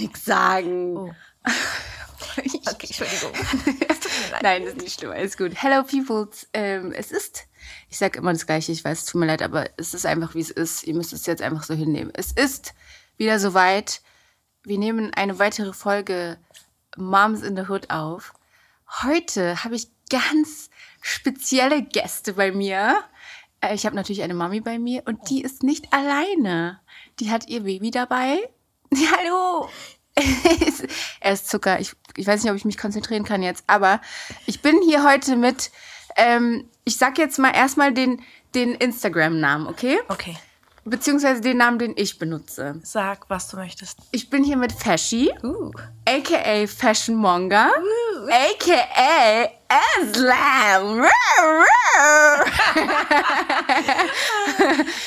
nichts sagen. Oh. Ich- Okay, Entschuldigung. Nein, das ist nicht schlimm. Alles gut. Hello, Peoples. Ähm, es ist, ich sage immer das Gleiche, ich weiß, es tut mir leid, aber es ist einfach, wie es ist. Ihr müsst es jetzt einfach so hinnehmen. Es ist wieder soweit. Wir nehmen eine weitere Folge Moms in the Hood auf. Heute habe ich ganz spezielle Gäste bei mir. Äh, Ich habe natürlich eine Mami bei mir und die ist nicht alleine. Die hat ihr Baby dabei. Hallo. er ist Zucker. Ich, ich weiß nicht, ob ich mich konzentrieren kann jetzt, aber ich bin hier heute mit, ähm, ich sag jetzt mal erstmal den, den Instagram-Namen, okay? Okay. Beziehungsweise den Namen, den ich benutze. Sag, was du möchtest. Ich bin hier mit Fashy, Uh. aka Fashion Monger, aka Aslam.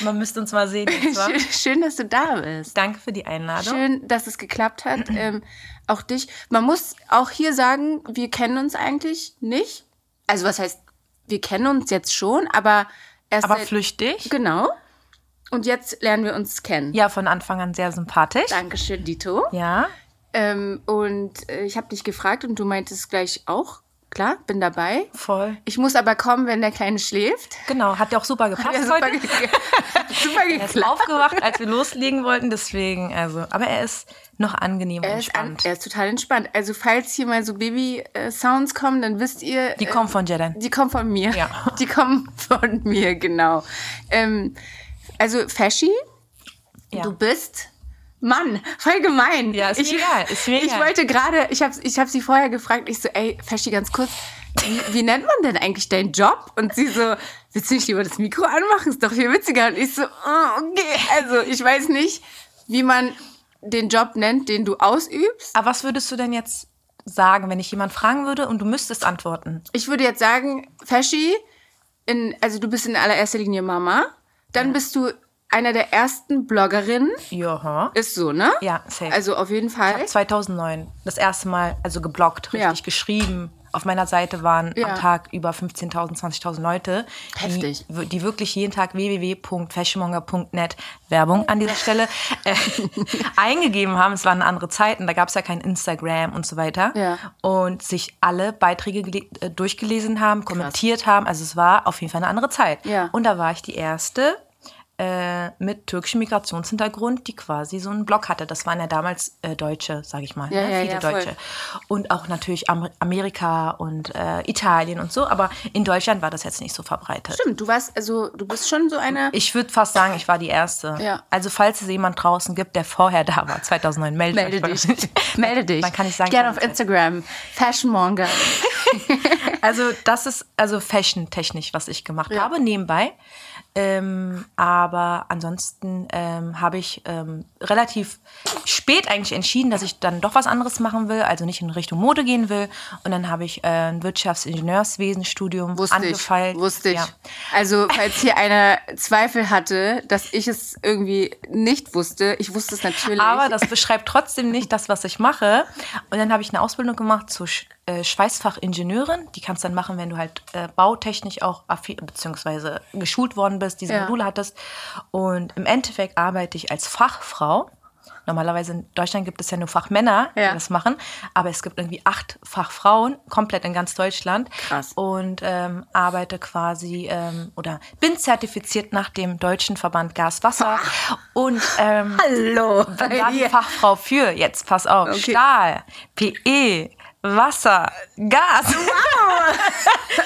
Man müsste uns mal sehen. Jetzt, wa? Schön, schön, dass du da bist. Danke für die Einladung. Schön, dass es geklappt hat. ähm, auch dich. Man muss auch hier sagen, wir kennen uns eigentlich nicht. Also was heißt, wir kennen uns jetzt schon, aber erst Aber flüchtig. genau. Und jetzt lernen wir uns kennen. Ja, von Anfang an sehr sympathisch. Dankeschön, Dito. Ja. Ähm, und äh, ich habe dich gefragt und du meintest gleich auch, klar, bin dabei. Voll. Ich muss aber kommen, wenn der Kleine schläft. Genau, hat ja auch super gepasst Ja, super, heute. ge super Er ist geklappt. aufgewacht, als wir loslegen wollten, deswegen, also, aber er ist noch angenehm Er ist, an, entspannt. er ist total entspannt. Also falls hier mal so Baby-Sounds kommen, dann wisst ihr, Die äh, kommen von Jeden. die kommen von mir. Ja. Die kommen von mir, genau. Ähm, also Faschi, Ja. du bist Mann, voll gemein. Ja, ist mir egal, ist mir ich wollte gerade, ich habe ich hab sie vorher gefragt, ich so, ey, Faschi, ganz kurz, wie, wie nennt man denn eigentlich deinen Job? Und sie so, willst du nicht lieber das Mikro anmachen? Ist doch viel witziger. Und ich so, oh, okay. Also ich weiß nicht, wie man den Job nennt, den du ausübst. Aber was würdest du denn jetzt sagen, wenn ich jemand fragen würde und du müsstest antworten? Ich würde jetzt sagen, Faschi, in, also du bist in allererster Linie Mama. Dann bist du einer der ersten Bloggerinnen. Ja. Ist so, ne? Ja, safe. Also auf jeden Fall. 2009 das erste Mal, also gebloggt, richtig Ja. geschrieben. Auf meiner Seite waren Ja. am Tag über 15.000, 20.000 Leute, Heftig. Die, die wirklich jeden Tag www.fashionmonger.net Werbung an dieser Stelle äh, eingegeben haben. Es waren andere Zeiten, da gab es ja kein Instagram und so weiter. Ja. Und sich alle Beiträge äh, durchgelesen haben, kommentiert haben. Also es war auf jeden Fall eine andere Zeit. Ja. Und da war ich die erste äh, mit türkischem Migrationshintergrund, die quasi so einen Blog hatte. Das waren ja damals äh, Deutsche, sage ich mal. Ja, ne? ja, Viele ja. Deutsche. Und auch natürlich Am Amerika und äh, Italien und so. Aber in Deutschland war das jetzt nicht so verbreitet. Stimmt, du warst, also du bist schon so eine. Ich würde fast sagen, ich war die Erste. Ja. Also falls es jemand draußen gibt, der vorher da war, 2009, meldet Melde euch. dich. Melde dich. Dann kann ich sagen, Gerne auf Instagram. Fashion Monger. Also das ist also fashion-technisch, was ich gemacht habe, nebenbei. Ähm, aber ansonsten ähm, habe ich ähm, relativ spät eigentlich entschieden, dass ich dann doch was anderes machen will, also nicht in Richtung Mode gehen will. Und dann habe ich äh, ein Wirtschaftsingenieurswesenstudium Wusste angefeilt. ich. Wusste ich. Ja. Also, falls hier einer Zweifel hatte, dass ich es irgendwie nicht wusste, ich wusste es natürlich. Aber das beschreibt trotzdem nicht das, was ich mache. Und dann habe ich eine Ausbildung gemacht zur äh, Schweißfachingenieurin. Die kannst du dann machen, wenn du halt äh, bautechnisch auch beziehungsweise geschult worden bist, diese Ja. Module hattest. Und im Endeffekt arbeite ich als Fachfrau. Normalerweise in Deutschland gibt es ja nur Fachmänner, Ja. die das machen, aber es gibt irgendwie acht Fachfrauen, komplett in ganz Deutschland. Krass. Und ähm, arbeite quasi ähm, oder bin zertifiziert nach dem deutschen Verband Gas-Wasser und ähm, Hallo. bin da die Fachfrau für, jetzt pass auf, Okay. Stahl, PE, Wasser, Gas.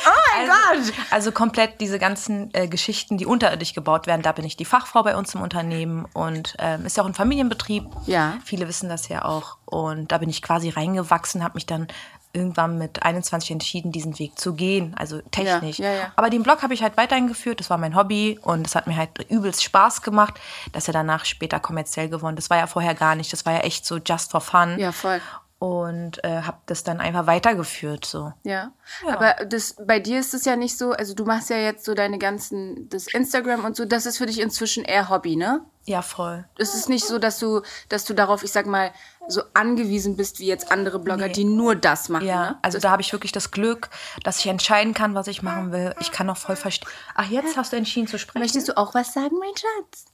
Oh mein Also, Gott. also komplett diese ganzen äh, Geschichten, die unterirdisch gebaut werden, da bin ich die Fachfrau bei uns im Unternehmen und ähm, ist ja auch ein Familienbetrieb. Ja. Viele wissen das ja auch. Und da bin ich quasi reingewachsen, habe mich dann irgendwann mit 21 entschieden, diesen Weg zu gehen, also technisch. Ja, ja, ja. Aber den Blog habe ich halt weiterhin geführt, das war mein Hobby und es hat mir halt übelst Spaß gemacht, dass er danach später kommerziell geworden. Das war ja vorher gar nicht, das war ja echt so just for fun. Ja, voll. Und äh, habe das dann einfach weitergeführt so. Ja. Ja. Aber das, bei dir ist es ja nicht so, also du machst ja jetzt so deine ganzen, das Instagram und so, das ist für dich inzwischen eher Hobby, ne? Ja, voll. Es ist nicht so, dass du, dass du darauf, ich sag mal, so angewiesen bist wie jetzt andere Blogger, Nee. die nur das machen. Ja, Ne? also da habe ich wirklich das Glück, dass ich entscheiden kann, was ich machen will. Ich kann auch voll verstehen. Ach, jetzt hast du entschieden zu sprechen. Möchtest du auch was sagen, mein Schatz?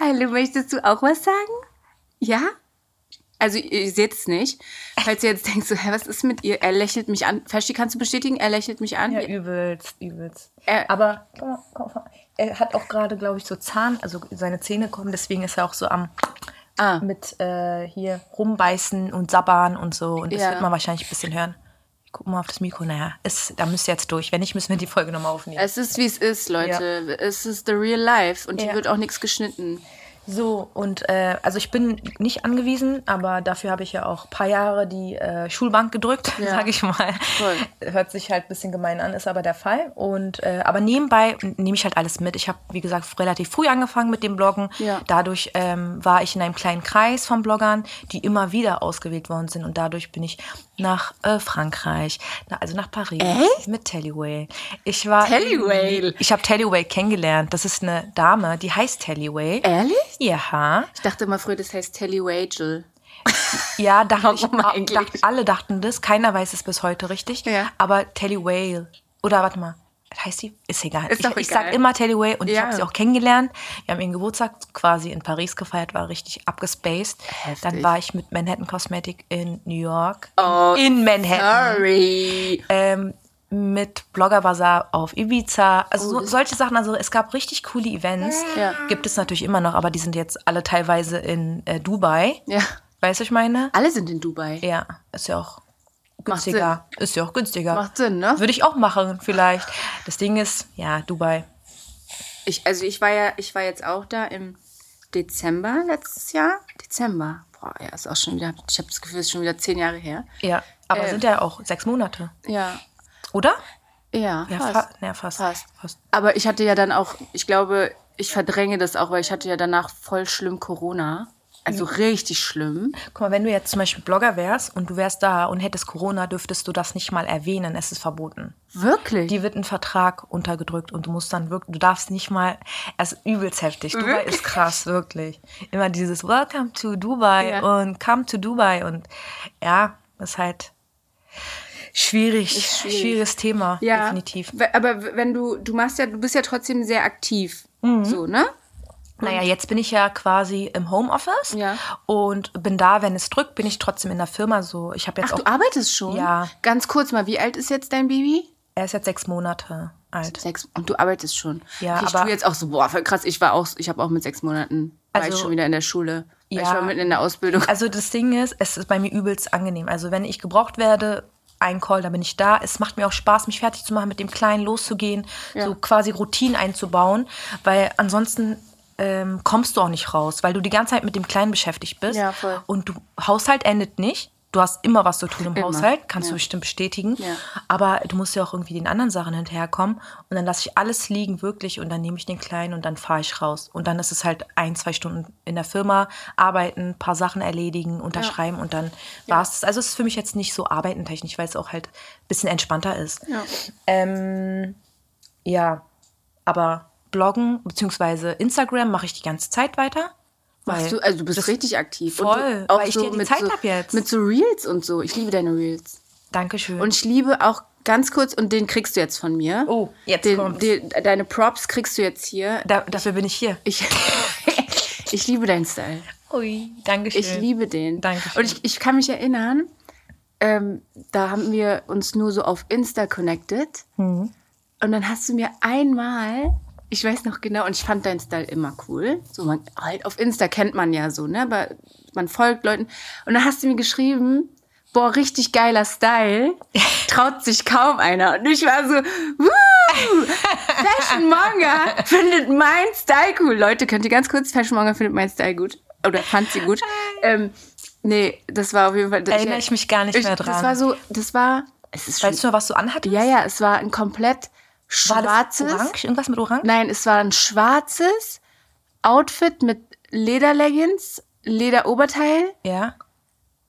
Hallo, möchtest du auch was sagen? Ja? Also, ihr seht es nicht. Falls ihr jetzt denkt, so, hä, was ist mit ihr? Er lächelt mich an. Versteh, kannst du bestätigen? Er lächelt mich an. Ja, übelst, übelst. Äh, Aber komm komm mal. er hat auch gerade, glaube ich, so Zahn, also seine Zähne kommen, deswegen ist er auch so am Ah. mit äh, hier rumbeißen und sabbern und so. Und das Ja. wird man wahrscheinlich ein bisschen hören. Ich guck mal auf das Mikro. Naja, ist, da müsst ihr jetzt durch. Wenn nicht, müssen wir die Folge nochmal aufnehmen. Es ist, wie es ist, Leute. Es ist the real life. Und hier Ja. wird auch nichts geschnitten. So, und äh, also ich bin nicht angewiesen, aber dafür habe ich ja auch ein paar Jahre die äh, Schulbank gedrückt, Ja. sage ich mal. Voll. Hört sich halt ein bisschen gemein an, ist aber der Fall. Und äh, aber nebenbei nehme ich halt alles mit. Ich habe, wie gesagt, relativ früh angefangen mit dem Bloggen. Ja. Dadurch ähm, war ich in einem kleinen Kreis von Bloggern, die immer wieder ausgewählt worden sind. Und dadurch bin ich nach äh, Frankreich, na, also nach Paris. Echt? Mit Tellyway. Ich war. Tellyway? Ich habe Tellyway kennengelernt. Das ist eine Dame, die heißt Tellyway. Ehrlich? Ja. Ich dachte immer früher, das heißt Telly Wagel. Ja, dachte ich, dacht, alle dachten das. Keiner weiß es bis heute richtig. Ja. Aber Telly Whale. Oder warte mal. Heißt sie? Ist egal. Ist ich, ich egal. sag immer Telly Way und ich Ja. habe sie auch kennengelernt. Wir haben ihren Geburtstag quasi in Paris gefeiert, war richtig abgespaced. Heftig. Dann war ich mit Manhattan Cosmetic in New York. Oh, in Manhattan. Sorry. Ähm, mit Blogger Bazaar auf Ibiza. Also so, solche Sachen. Also es gab richtig coole Events. Ja. Gibt es natürlich immer noch, aber die sind jetzt alle teilweise in äh, Dubai. Ja. Weißt du, was ich meine? Alle sind in Dubai. Ja, ist ja auch günstiger. Ist ja auch günstiger. Macht Sinn, ne? Würde ich auch machen, vielleicht. Das Ding ist, ja, Dubai. Ich, also ich war ja, ich war jetzt auch da im Dezember letztes Jahr. Dezember. Boah, ja, ist auch schon wieder, ich habe das Gefühl, es ist schon wieder zehn Jahre her. Ja, aber Äh. sind ja auch sechs Monate. Ja. Oder? Ja, Ja, fast. fa ja fast. Fast. fast. Aber ich hatte ja dann auch, ich glaube, ich verdränge das auch, weil ich hatte ja danach voll schlimm Corona. Also richtig schlimm. Guck mal, wenn du jetzt zum Beispiel Blogger wärst und du wärst da und hättest Corona, dürftest du das nicht mal erwähnen. Es ist verboten. Wirklich? Die wird ein Vertrag untergedrückt und du musst dann wirklich, du darfst nicht mal, es ist übelst heftig. Dubai Wirklich? ist krass, wirklich. Immer dieses Welcome to Dubai Ja. und Come to Dubai und ja, ist halt schwierig, Ist schwierig. schwieriges Thema, ja. definitiv. Aber wenn du, du machst ja, du bist ja trotzdem sehr aktiv. Mhm. So, ne? Naja, jetzt bin ich ja quasi im Homeoffice Ja. und bin da, wenn es drückt, bin ich trotzdem in der Firma so. Ich habe jetzt Ach, auch, du arbeitest schon? Ja. Ganz kurz mal, wie alt ist jetzt dein Baby? er ist jetzt sechs Monate alt. Sechs. Und du arbeitest schon. Ja, okay, ich aber- tue jetzt auch so, boah, voll krass. Ich war auch, ich habe auch mit sechs Monaten, war Also- ich schon wieder in der Schule. Ja. Ich war mitten in der Ausbildung. Also das Ding ist, es ist bei mir übelst angenehm. Also wenn ich gebraucht werde, ein Call, da bin ich da. Es macht mir auch Spaß, mich fertig zu machen, mit dem Kleinen loszugehen, Ja. so quasi Routinen einzubauen, weil ansonsten ähm, kommst du auch nicht raus, weil du die ganze Zeit mit dem Kleinen beschäftigt bist. Ja, voll. Und du Haushalt endet nicht. Du hast immer was zu tun im Immer, Haushalt, kannst ja. du bestimmt bestätigen. Ja. Aber du musst ja auch irgendwie den anderen Sachen hinterherkommen. Und dann lasse ich alles liegen, wirklich. Und dann nehme ich den Kleinen und dann fahre ich raus. Und dann ist es halt ein, zwei Stunden in der Firma, arbeiten, ein paar Sachen erledigen, unterschreiben und dann war es. Also es ist für mich jetzt nicht so arbeitentechnisch, weil es auch halt ein bisschen entspannter ist. Ja. Ähm, ja, aber Bloggen bzw. Instagram mache ich die ganze Zeit weiter. Machst du, also du bist richtig aktiv. voll, auch weil ich so dir die mit Zeit so, hab jetzt. Mit so Reels und so. Ich liebe deine Reels. Dankeschön. Und ich liebe auch ganz kurz, und den kriegst du jetzt von mir. Oh, jetzt den, kommt's. den, Deine Props kriegst du jetzt hier. da, dafür bin ich hier. Ich, ich liebe deinen Style. Ui, Dankeschön. Ich liebe den. Dankeschön. Und ich, ich kann mich erinnern, ähm, da haben wir uns nur so auf Insta connected. Mhm. Und dann hast du mir einmal, ich weiß noch genau, und ich fand deinen Style immer cool. So, man, halt auf Insta kennt man ja so, ne? Aber man folgt Leuten. Und dann hast du mir geschrieben, boah, richtig geiler Style. Traut sich kaum einer. Und ich war so, wuh, Fashion Manga findet mein Style cool. Leute, könnt ihr ganz kurz, Fashion Manga findet mein Style gut. Oder fand sie gut. Ähm, nee, das war auf jeden Fall. Erinnere ich mich gar nicht mehr dran. Das war so, das war, es ist schon, Weißt du noch, was du anhattest? ja, ja, es war ein komplett schwarzes. orange? Irgendwas mit orange? Nein, es war ein schwarzes Outfit mit Lederleggings, Lederoberteil Ja.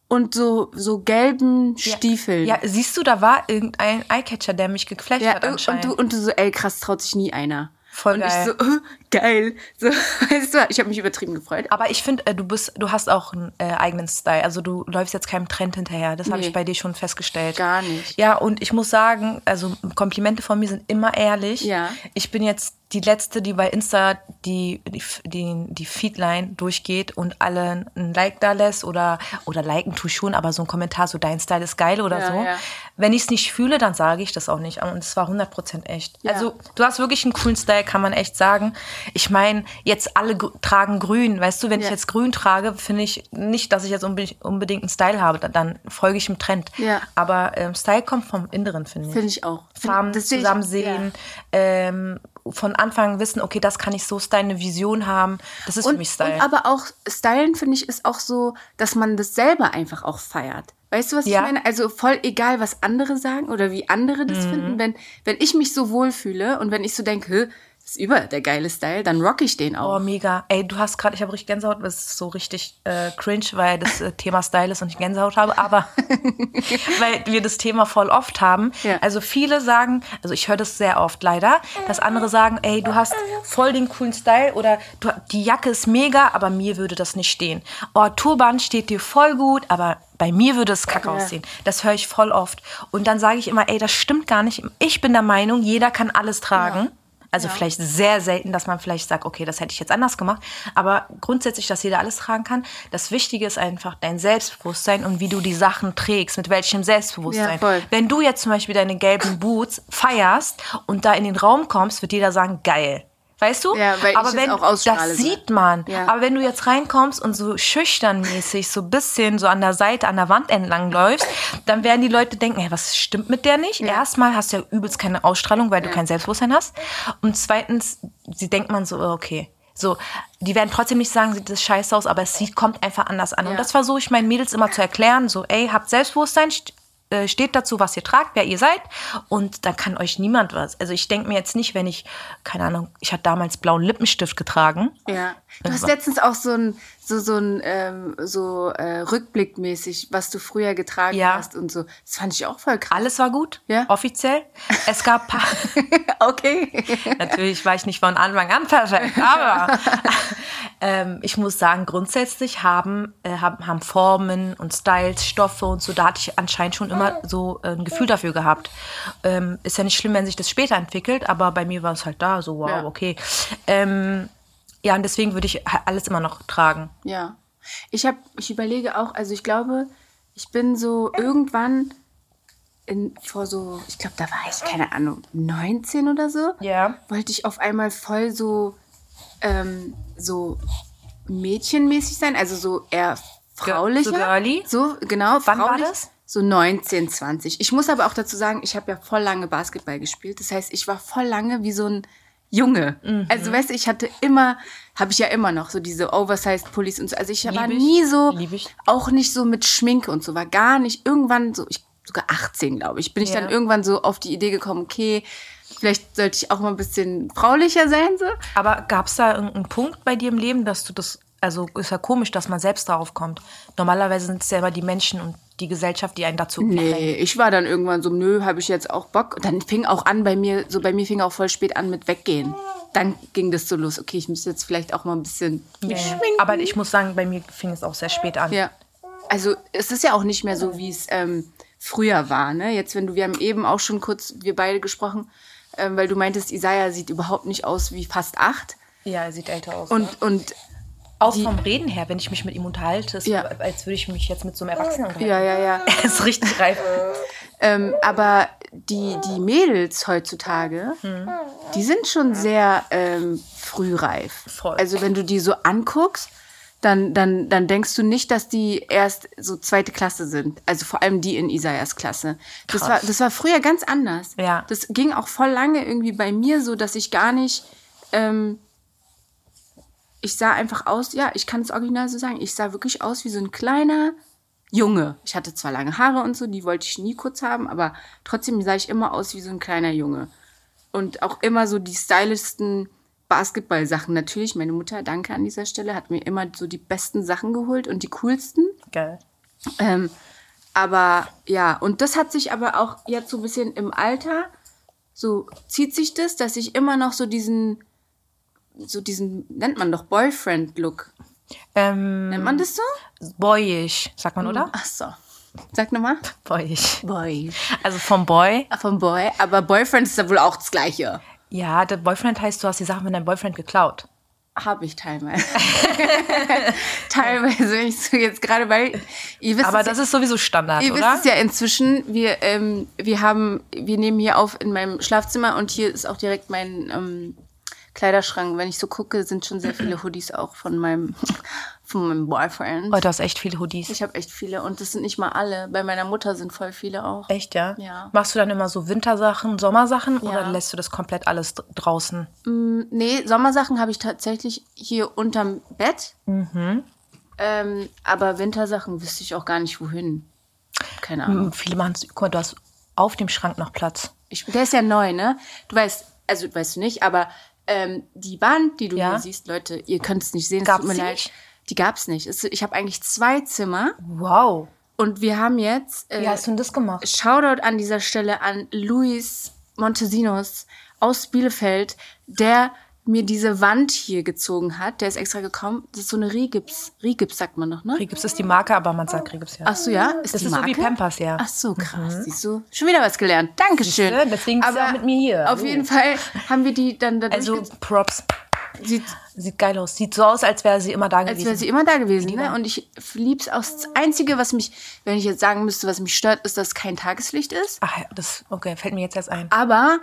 und so, so gelben Stiefeln. Ja, siehst du, da war irgendein Eyecatcher, der mich geflasht Ja, hat und anscheinend. du, und du so, ey, krass, traut sich nie einer. Voll und geil. ich so, geil. So, weißt du, ich habe mich übertrieben gefreut. Aber ich finde, äh, du bist, du hast auch einen äh, eigenen Style. Also du läufst jetzt keinem Trend hinterher. Das habe Nee. ich bei dir schon festgestellt. Gar nicht. Ja, und ich muss sagen, also Komplimente von mir sind immer ehrlich. Ja. Ich bin jetzt die letzte, die bei Insta die, die, die, die Feedline durchgeht und alle ein Like da lässt oder, oder liken tu ich schon, aber so ein Kommentar, so dein Style ist geil oder Ja, so. ja. Wenn ich es nicht fühle, dann sage ich das auch nicht. Und es war 100% echt. Ja. Also du hast wirklich einen coolen Style, kann man echt sagen. Ich meine, jetzt alle tragen grün. Weißt du, wenn ich Ja. jetzt grün trage, finde ich nicht, dass ich jetzt unbedingt, unbedingt einen Style habe. Dann, dann folge ich dem Trend. Ja. Aber ähm, Style kommt vom Inneren, finde ich. Finde ich auch. Farben ich- zusammen sehen, ähm, von Anfang wissen, okay, das kann ich so stylen, eine Vision haben. Das ist für Und, mich Style. und aber auch Stylen, finde ich, ist auch so, dass man das selber einfach auch feiert. Weißt du, was Ja. ich meine? Also voll egal, was andere sagen oder wie andere Mhm. das finden. Wenn, wenn ich mich so wohlfühle und wenn ich so denke, "Hä, das ist über der geile Style, dann rock ich den auch. Oh, mega. Ey, du hast gerade, ich habe richtig Gänsehaut, das ist so richtig äh, cringe, weil das äh, Thema Style ist und ich Gänsehaut habe, aber weil wir das Thema voll oft haben. Ja. Also viele sagen, also ich höre das sehr oft leider, dass andere sagen, ey, du hast voll den coolen Style oder du, die Jacke ist mega, aber mir würde das nicht stehen. Oh, Turban steht dir voll gut, aber bei mir würde es kacke Ja. aussehen. Das höre ich voll oft. Und dann sage ich immer, ey, das stimmt gar nicht. Ich bin der Meinung, jeder kann alles tragen. Also vielleicht sehr selten, dass man vielleicht sagt, okay, das hätte ich jetzt anders gemacht. Aber grundsätzlich, dass jeder alles tragen kann. Das Wichtige ist einfach dein Selbstbewusstsein und wie du die Sachen trägst, mit welchem Selbstbewusstsein. Ja. Wenn du jetzt zum Beispiel deine gelben Boots feierst und da in den Raum kommst, wird jeder sagen, geil. Weißt du? Ja, weil ich aber es wenn, auch ausstrahle, das sieht man. Ja. Aber wenn du jetzt reinkommst und so schüchternmäßig so ein bisschen so an der Seite, an der Wand entlang läufst, dann werden die Leute denken, hey, was stimmt mit der nicht? Erstmal hast du ja übelst keine Ausstrahlung, weil du kein Selbstbewusstsein hast. Und zweitens, sie denkt man so, oh, okay. So, die werden trotzdem nicht sagen, sieht das scheiße aus, aber es sieht, kommt einfach anders an. Ja. Und das versuche ich meinen Mädels immer zu erklären, so, ey, habt Selbstbewusstsein, st äh, steht dazu, was ihr tragt, wer ihr seid. Und da kann euch niemand was. Also ich denke mir jetzt nicht, wenn ich, keine Ahnung, ich hatte damals blauen Lippenstift getragen. Ja. Du hast letztens auch so ein, so, so ein, ähm, so äh, rückblickmäßig, was du früher getragen Ja. hast und so. Das fand ich auch voll krass. Alles war gut, Ja. offiziell. Es gab paar, okay. Natürlich war ich nicht von Anfang an perfekt, aber ähm, ich muss sagen, grundsätzlich haben, äh, haben, haben Formen und Styles, Stoffe und so, da hatte ich anscheinend schon immer so äh, ein Gefühl dafür gehabt. Ähm, ist ja nicht schlimm, wenn sich das später entwickelt, aber bei mir war es halt da, so wow, Ja. okay. Ähm, ja, und deswegen würde ich alles immer noch tragen. Ja. Ich habe, ich überlege auch, also ich glaube, ich bin so irgendwann in, vor so, ich glaube, da war ich, keine Ahnung, 19 oder so. Ja. Wollte ich auf einmal voll so, ähm, so mädchenmäßig sein, also so eher fraulicher. so girly? So, genau. Wann war fraulich. das? So 19, 20. Ich muss aber auch dazu sagen, ich habe ja voll lange Basketball gespielt. Das heißt, ich war voll lange wie so ein Junge. Mhm. Also, weißt du, ich hatte immer, habe ich ja immer noch so diese Oversized Pullis und so. Also, ich war Lieb ich. nie so, ich. auch nicht so mit Schminke und so, war gar nicht. Irgendwann so, ich, sogar 18, glaube ich, bin ich Ja. dann irgendwann so auf die Idee gekommen, okay, vielleicht sollte ich auch mal ein bisschen fraulicher sein, so. Aber gab es da irgendeinen Punkt bei dir im Leben, dass du das, also ist ja komisch, dass man selbst darauf kommt. Normalerweise sind es ja immer die Menschen und die Gesellschaft, die einen dazu. Nee, ich war dann irgendwann so, nö, habe ich jetzt auch Bock. Und dann fing auch an bei mir, so bei mir fing auch voll spät an mit Weggehen. Dann ging das so los, okay, ich müsste jetzt vielleicht auch mal ein bisschen ja. schminken. Aber ich muss sagen, bei mir fing es auch sehr spät an. Ja. Also es ist ja auch nicht mehr so, wie es ähm, früher war. Ne? Jetzt, wenn du, wir haben eben auch schon kurz, wir beide gesprochen, ähm, weil du meintest, Isaiah sieht überhaupt nicht aus wie fast acht. Ja, er sieht älter aus. Und, und auch vom Reden her, wenn ich mich mit ihm unterhalte, ist Ja. als würde ich mich jetzt mit so einem Erwachsenen unterhalten. ja, ja, ja. Er ist richtig reif. Ähm, aber die, die Mädels heutzutage, die sind schon sehr ähm, frühreif. Voll. Also wenn du die so anguckst, dann, dann, dann denkst du nicht, dass die erst so zweite Klasse sind. Also vor allem die in Isaias Klasse. Das war, das war früher ganz anders. Ja. Das ging auch voll lange irgendwie bei mir so, dass ich gar nicht. Ähm, ich sah einfach aus, ja, ich kann es original so sagen, ich sah wirklich aus wie so ein kleiner Junge. Ich hatte zwar lange Haare und so, die wollte ich nie kurz haben, aber trotzdem sah ich immer aus wie so ein kleiner Junge. Und auch immer so die stylischsten Basketball-Sachen. Natürlich, meine Mutter, danke an dieser Stelle, hat mir immer so die besten Sachen geholt und die coolsten. Geil. Ähm, aber ja, und das hat sich aber auch jetzt so ein bisschen im Alter, so zieht sich das, dass ich immer noch so diesen so diesen, nennt man doch Boyfriend-Look. Ähm, Nennt man das so? boyish, sagt man, oder? Ach so. Sag nochmal. Boyish. Boy. Also vom Boy. Ach, vom Boy. Aber Boyfriend ist ja wohl auch das Gleiche. Ja, der Boyfriend heißt, du hast die Sachen mit deinem Boyfriend geklaut. Habe ich teilweise. teilweise, wenn ich so jetzt gerade, weil ihr wisst Aber das ist sowieso Standard, Ihr wisst oder? es ja inzwischen, wir, ähm, wir haben, wir nehmen hier auf in meinem Schlafzimmer und hier ist auch direkt mein ähm, Kleiderschrank. Wenn ich so gucke, sind schon sehr viele Hoodies auch von meinem, von meinem Boyfriend. Oh, du hast echt viele Hoodies. Ich habe echt viele und das sind nicht mal alle. Bei meiner Mutter sind voll viele auch. Echt, ja? Ja. Machst du dann immer so Wintersachen, Sommersachen Ja. oder lässt du das komplett alles draußen? Nee, Sommersachen habe ich tatsächlich hier unterm Bett. Mhm. Ähm, aber Wintersachen wüsste ich auch gar nicht wohin. Keine Ahnung. Viele machen es. Guck mal, du hast auf dem Schrank noch Platz. Ich, der ist ja neu, ne? Du weißt, also weißt du nicht, aber ähm, die Wand, die du Ja. hier siehst, Leute, ihr könnt es nicht sehen, es Gab's tut mir die leid. nicht? Die gab's nicht. Es, ich habe eigentlich zwei Zimmer Wow. und wir haben jetzt Wie äh, hast du denn das gemacht? Shoutout an dieser Stelle an Luis Montesinos aus Bielefeld, der mir diese Wand hier gezogen hat. Der ist extra gekommen. Das ist so eine Rigips. Rigips sagt man noch, ne? Regips ist die Marke, aber man sagt Regips, ja. Ach so, ja? Ist das die ist so Marke? wie Pampers, ja. Ach so, krass. Siehst du? Schon wieder was gelernt. Dankeschön. Siehste, deswegen bist du Aber auch mit mir hier. Auf Oh. jeden Fall haben wir die dann dadurch Also Props. sieht, Sieht geil aus. Sieht so aus, als wäre sie immer da als wäre gewesen. sie immer da gewesen. Ne? Und ich lieb's auch. Das Einzige, was mich, wenn ich jetzt sagen müsste, was mich stört, ist, dass kein Tageslicht ist. Ach, ja, das, okay, fällt mir jetzt erst ein. Aber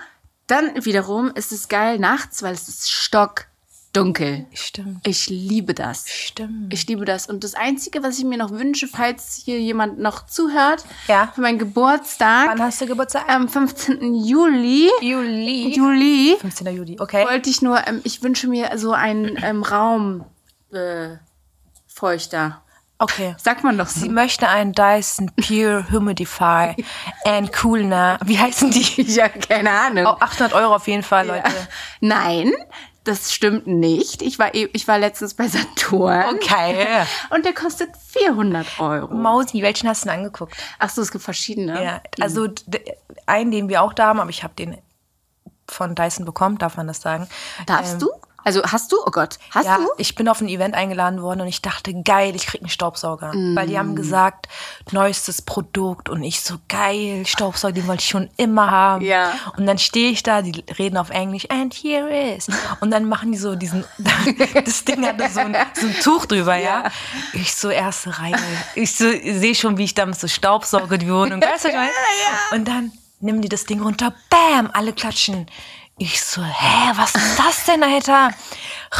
dann wiederum ist es geil nachts, weil es ist stockdunkel. Stimmt. Ich liebe das. Stimmt. Ich liebe das. Und das Einzige, was ich mir noch wünsche, falls hier jemand noch zuhört, Ja. für meinen Geburtstag Wann hast du Geburtstag? am 15. Juli, Juli. Juli 15. Juli, okay. wollte ich nur, ähm, ich wünsche mir so einen ähm, Raum äh, feuchter. Okay. Sagt man doch so. Sie möchte einen Dyson Pure Humidify and Cooler. Wie heißen die? Ja, keine Ahnung. Oh, 800 Euro auf jeden Fall, Leute. Nein, das stimmt nicht. Ich war, eh- ich war letztens bei Saturn. Okay. Und der kostet 400 Euro. Mausi, welchen hast du denn angeguckt? Ach so, es gibt verschiedene. Ja, also einen, den wir auch da haben, aber ich habe den von Dyson bekommen, darf man das sagen. Darfst du? Also hast du? Oh Gott, hast Ja, du? ich bin auf ein Event eingeladen worden und ich dachte, geil, ich krieg einen Staubsauger. Weil die Mm. haben gesagt, neuestes Produkt und ich so, geil, Staubsauger, den wollte ich schon immer haben. Ja. Und dann stehe ich da, die reden auf Englisch, and here is. Und dann machen die so diesen, das Ding hatte so ein, so ein Tuch drüber, ja. Ich so, erste Reihe. Ich so, sehe schon, wie ich damit so Staubsauge die Wohnung. Weißt du, was ich meine? Und dann nehmen die das Ding runter, bam, alle klatschen. Ich so, hä, was ist das denn, Alter?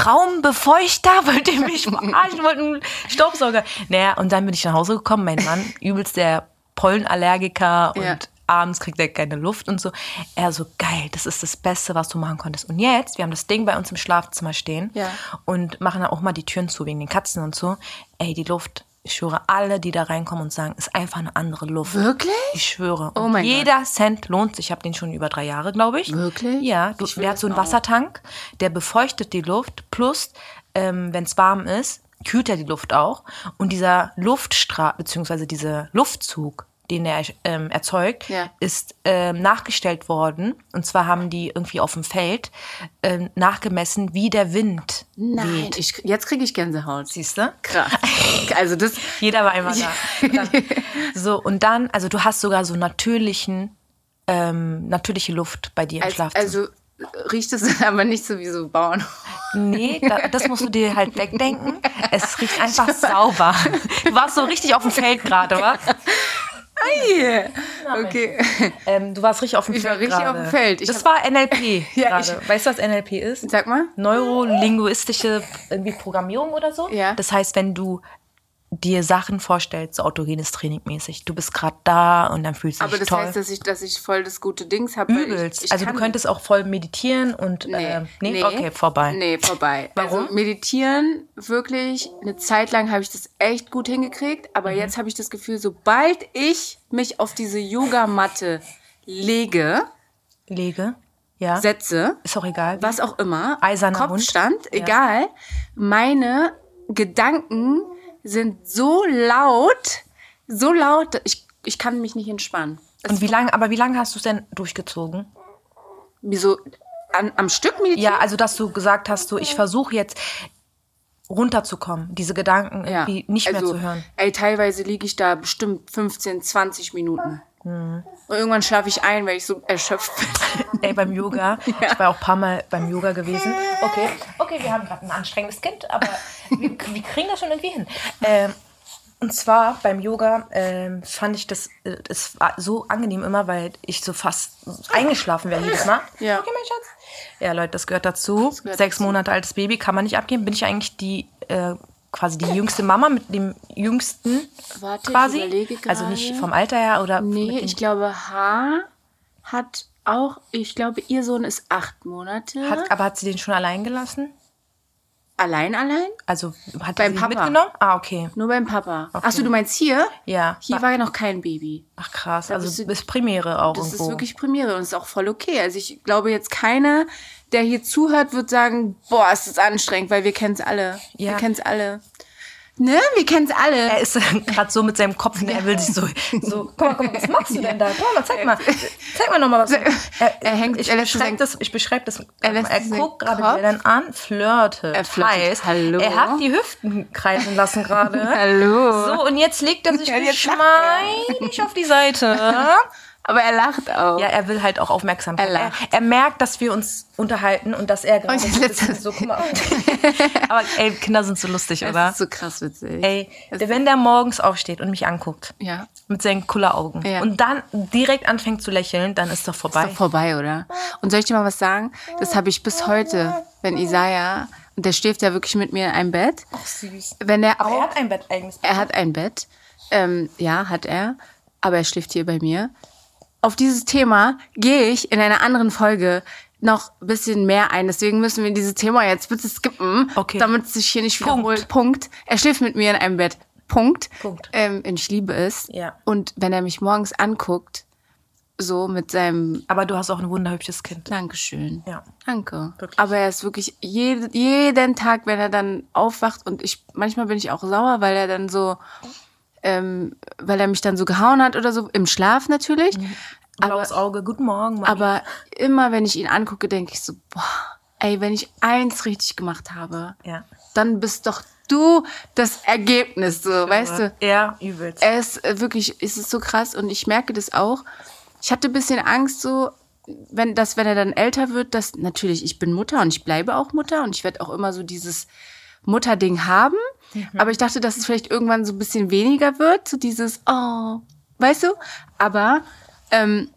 Raumbefeuchter? Wollt ihr mich verarschen? Wollt einen Staubsauger? Naja, und dann bin ich nach Hause gekommen. Mein Mann, übelst der Pollenallergiker und Ja. abends kriegt er keine Luft und so. Er so, geil, das ist das Beste, was du machen konntest. Und jetzt, wir haben das Ding bei uns im Schlafzimmer stehen Ja. und machen dann auch mal die Türen zu wegen den Katzen und so. Ey, die Luft, ich schwöre, alle, die da reinkommen und sagen, ist einfach eine andere Luft. Wirklich? Ich schwöre. Oh Und mein jeder Cent lohnt sich. Ich habe den schon über drei Jahre, glaube ich. Wirklich? Ja. Du, der hat so einen auch. Wassertank, der befeuchtet die Luft. Plus, ähm, wenn es warm ist, kühlt er die Luft auch. Und dieser Luftstrahl, beziehungsweise dieser Luftzug, den er ähm, erzeugt, Ja. ist ähm, nachgestellt worden. Und zwar haben die irgendwie auf dem Feld ähm, nachgemessen, wie der Wind Nein, weht. ich, jetzt kriege ich Gänsehaut. Siehst du? Krass. Also das, Jeder war einmal da. Dann, so, und dann, also du hast sogar so natürlichen, ähm, natürliche Luft bei dir im als, Schlafzimmer. also riecht es aber nicht so wie so Bauern. nee, da, das musst du dir halt wegdenken. Es riecht einfach sauber. Du warst so richtig auf dem Feld gerade, was? Okay. Ähm, du warst richtig auf dem Ich Feld. war richtig auf dem Feld. Ich das war NLP Ja, gerade. Weißt du, was NLP ist? Sag mal. Neurolinguistische irgendwie Programmierung oder so. Ja. Das heißt, wenn du dir Sachen vorstellst, so autogenes Training mäßig, du bist gerade da und dann fühlst du Aber dich das toll. heißt, dass ich, dass ich voll das gute Dings habe. Übelst. Ich, ich also du könntest auch voll meditieren und Nee, äh, nee? okay, vorbei. Nee, vorbei. Warum? Also meditieren, wirklich, eine Zeit lang habe ich das echt gut hingekriegt, Mhm. aber jetzt habe ich das Gefühl, sobald ich mich auf diese Yogamatte lege, Lege. Ja. setze, ist auch egal. was auch immer, Eiserner Hund. Kopfstand, egal, meine Gedanken sind so laut, so laut, ich, ich kann mich nicht entspannen. Es Und wie lange, aber wie lange hast du es denn durchgezogen? Wieso? An, am Stück meditieren? Ja, also dass du gesagt hast, so ich versuche jetzt runterzukommen, diese Gedanken irgendwie nicht mehr Also, zu hören. Ey, teilweise liege ich da bestimmt 15, 20 Minuten. Mhm. Und irgendwann schlafe ich ein, weil ich so erschöpft bin. Ey, beim Yoga. Ich war auch ein paar Mal beim Yoga gewesen. Okay, okay, wir haben gerade ein anstrengendes Kind, aber wir, wir kriegen das schon irgendwie hin. Ähm, und zwar beim Yoga ähm, fand ich das, äh, es war so angenehm immer, weil ich so fast eingeschlafen wäre jedes Mal. Ja. Okay, mein Schatz. Ja, Leute, das gehört dazu. gehört Sechs dazu. Monate altes Baby kann man nicht abgeben. Bin ich eigentlich die äh, quasi die jüngste Mama mit dem jüngsten Warte, quasi? also nicht vom Alter her oder Nee, ich glaube, H hat auch, ich glaube, ihr Sohn ist acht Monate. hat, aber hat sie den schon allein gelassen? allein, allein? Also hat Beim sie Papa. mitgenommen? Ah, okay. Nur beim Papa. Ach so, du meinst hier? Ja. Hier war ja noch kein Baby. Ach krass, bist also du- bis Premiere auch Das irgendwo. ist wirklich Premiere und ist auch voll okay. Also ich glaube jetzt keiner, der hier zuhört, wird sagen, boah, ist das anstrengend, weil wir kennen es alle. Ja. Wir kennen es alle. Ne? Wir kennen es alle. er ist gerade so mit seinem Kopf, ne, er will sich so, so, guck mal, guck mal, was machst du denn da? Guck mal, zeig mal, zeig mal nochmal was. Er, Er hängt- ich er beschreibe das, ich beschreibe das, Er er, guckt gerade dann an, flirtet, Er flirtet, heißt, hallo. er hat die Hüften kreisen lassen gerade. Hallo. So, und jetzt legt er sich geschmeidig auf die Seite. Aber er lacht auch. Ja, er will halt auch Aufmerksamkeit. Er Er, lacht. er, merkt, dass wir uns unterhalten und dass er gerade so, guck mal. Aber ey, Kinder sind so lustig, das oder? ist so krass witzig. Ey, wenn der morgens aufsteht und mich anguckt, Ja. mit seinen Kulleraugen Ja. und dann direkt anfängt zu lächeln, dann ist doch vorbei. Ist doch vorbei, oder? Und soll ich dir mal was sagen? Das habe ich bis heute, wenn Isaiah, und der schläft ja wirklich mit mir in einem Bett, Ach, süß. wenn er Aber auch, er hat ein Bett eigenes. er hat ein Bett, ähm, ja, hat er, aber er schläft hier bei mir. Auf dieses Thema gehe ich in einer anderen Folge noch ein bisschen mehr ein. Deswegen müssen wir dieses Thema jetzt bitte skippen, Okay. damit es sich hier nicht Punkt. wiederholt. Punkt. Er schläft mit mir in einem Bett. Punkt. Punkt. Ähm, und ich liebe es. Ja. Und wenn er mich morgens anguckt, so mit seinem Aber du hast auch ein wunderhübsches Kind. Dankeschön. Ja. Danke. Wirklich. Aber er ist wirklich jede, jeden Tag, wenn er dann aufwacht und ich manchmal bin ich auch sauer, weil er dann so, ähm, weil er mich dann so gehauen hat oder so im Schlaf natürlich. Blaues Auge, guten Morgen, Mami. Aber immer wenn ich ihn angucke, denke ich so, boah, ey, wenn ich eins richtig gemacht habe, Ja. dann bist doch du das Ergebnis, so, weißt du? Ja, übelst. Er ist äh, wirklich, es ist so krass und ich merke das auch. Ich hatte ein bisschen Angst so, wenn das, wenn er dann älter wird, dass natürlich, ich bin Mutter und ich bleibe auch Mutter und ich werde auch immer so dieses Mutterding haben. Aber ich dachte, dass es vielleicht irgendwann so ein bisschen weniger wird, so dieses, oh, weißt du? Aber ähm,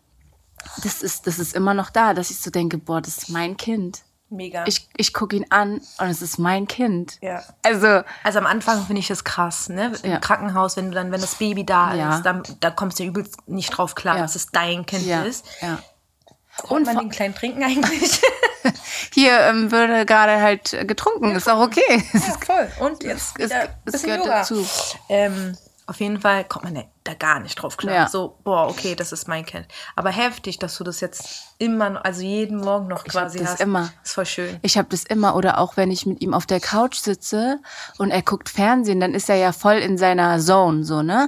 das ist, das ist immer noch da, dass ich so denke, boah, das ist mein Kind. Mega. Ich, ich gucke ihn an und es ist mein Kind. ja. Also, Also am Anfang finde ich das krass, ne? Im Ja. Krankenhaus, wenn du dann, wenn das Baby da Ja. ist, dann da kommst du übelst nicht drauf klar, dass es dein Kind ist. ja. Und man den kleinen trinken eigentlich. Hier ähm, würde gerade halt äh, getrunken, ist auch okay. Es ja, voll. Und jetzt es, es bisschen gehört Yoga. dazu. Ähm, auf jeden Fall kommt man da gar nicht drauf klar. Ja. So, boah, okay, das ist mein Kind. Aber heftig, dass du das jetzt immer, noch, also jeden Morgen noch hab quasi das hast. immer. Ist voll schön. Ich habe das immer oder auch wenn ich mit ihm auf der Couch sitze und er guckt Fernsehen, dann ist er ja voll in seiner Zone so, ne?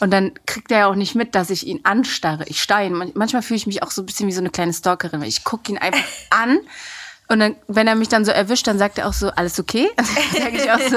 Und dann kriegt er ja auch nicht mit, dass ich ihn anstarre. Ich ihn. Man- Manchmal fühle ich mich auch so ein bisschen wie so eine kleine Stalkerin, weil ich gucke ihn einfach an. Und dann, wenn er mich dann so erwischt, dann sagt er auch so, alles okay? Dann sage ich auch so,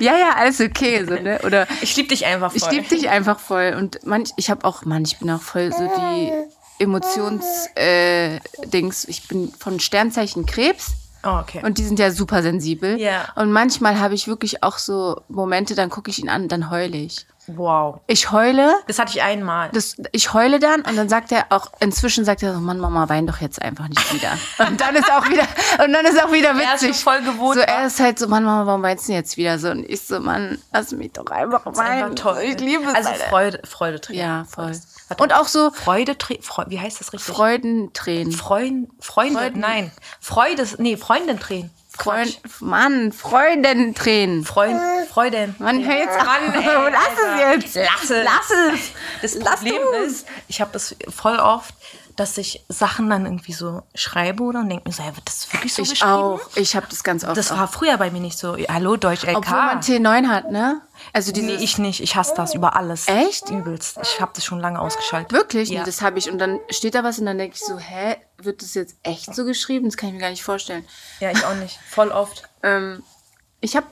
ja, ja, alles okay. So, ne? Oder Ich liebe dich einfach voll. Ich liebe dich einfach voll. Und manch, ich habe auch, Mann, ich bin auch voll so die Emotions-Dings. Äh, ich bin von Sternzeichen Krebs. Oh, okay. Und die sind ja super sensibel. Ja. Und manchmal habe ich wirklich auch so Momente, dann gucke ich ihn an, dann heule ich. Wow. Ich heule, Das hatte ich einmal. das, ich heule dann und dann sagt er auch, inzwischen sagt er so, Mann, Mama, wein doch jetzt einfach nicht wieder. Und dann ist auch wieder, und dann ist auch wieder Er ist witzig. schon voll gewohnt, So, er ist halt so, Mann, Mama, warum weinst du denn jetzt wieder so? Und ich so, Mann, lass mich doch einfach Das ist weinen. toll. Ich liebe es. Also Alter. Freude, Freude Ja, voll. Warte. Und auch so Freude, Freude, wie heißt das richtig? Freudentränen. Freund, Freunde, Freuden- nein. Freude, nee, Freundentränen. Freund, Mann, Freudentränen. Freund, Freuden. Mann, hör jetzt. Mann, ey, Lass es jetzt. Lass es. Lass es. Das Lass Problem du. ist, ich habe das voll oft, dass ich Sachen dann irgendwie so schreibe oder und denke mir so, ja, wird das wirklich so Ich geschrieben? auch. Ich habe das ganz oft. Das war früher bei mir nicht so. Hallo, Deutsch LK. Obwohl man T9 hat, ne? Also nee, dieses, ich nicht. Ich hasse das über alles. Echt? Übelst. Ich habe das schon lange ausgeschaltet. Wirklich? Ja. Nee, das habe ich. Und dann steht da was und dann denke ich so, hä, wird das jetzt echt so geschrieben? Das kann ich mir gar nicht vorstellen. Ja, ich auch nicht. Voll oft. Ähm, ich habe,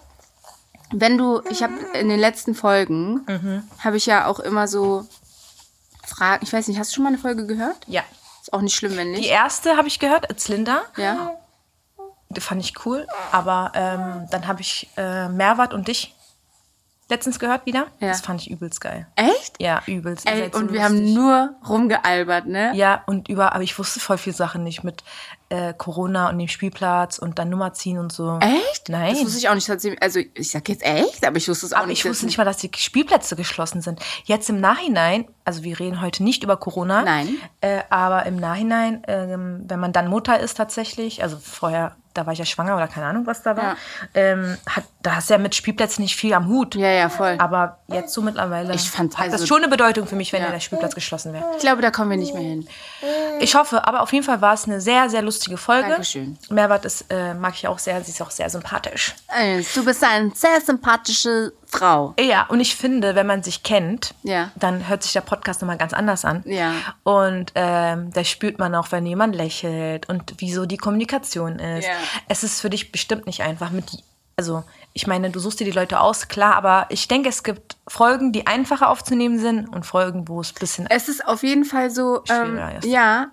wenn du, ich habe in den letzten Folgen, Mhm. habe ich ja auch immer so Fragen. Ich weiß nicht, hast du schon mal eine Folge gehört? Ja. Ist auch nicht schlimm, wenn Die nicht. erste habe ich gehört, It's Linda. Ja. Die fand ich cool. Aber ähm, dann habe ich äh, Merwart und dich letztens gehört wieder. Ja. Das fand ich übelst geil. Echt? Ja, übelst. Ey, seid so und wir lustig. haben nur rumgealbert, ne? Ja, und über, aber ich wusste voll viele Sachen nicht mit äh, Corona und dem Spielplatz und dann Nummer ziehen und so. Echt? Nein. Das wusste ich auch nicht. Also, ich sag jetzt echt, aber ich wusste es auch Aber nicht. ich wusste nicht mal, dass die Spielplätze geschlossen sind. Jetzt im Nachhinein, also wir reden heute nicht über Corona. Nein. Äh, aber im Nachhinein, ähm, wenn man dann Mutter ist tatsächlich, also vorher, da war ich ja schwanger oder keine Ahnung, was da war, Ja. ähm, hat, da hast du ja mit Spielplätzen nicht viel am Hut. Ja, ja, voll. Aber jetzt so mittlerweile Ich fand hat also- das schon eine Bedeutung für mich, wenn ja. der Spielplatz geschlossen wäre. Ich glaube, da kommen wir nicht mehr hin. Ich hoffe, aber auf jeden Fall war es eine sehr, sehr lustige Folge. Dankeschön. Merwart ist, äh, mag ich auch sehr, sie ist auch sehr sympathisch. Äh, Du bist eine sehr sympathische Frau. Ja, und ich finde, wenn man sich kennt, Ja. dann hört sich der Podcast nochmal ganz anders an. Ja. Und ähm, da spürt man auch, wenn jemand lächelt und wieso die Kommunikation ist. Ja. Es ist für dich bestimmt nicht einfach mit also ich meine, du suchst dir die Leute aus, klar, aber ich denke, es gibt Folgen, die einfacher aufzunehmen sind und Folgen, wo es ein bisschen Es ist auf jeden Fall so, ähm, ja,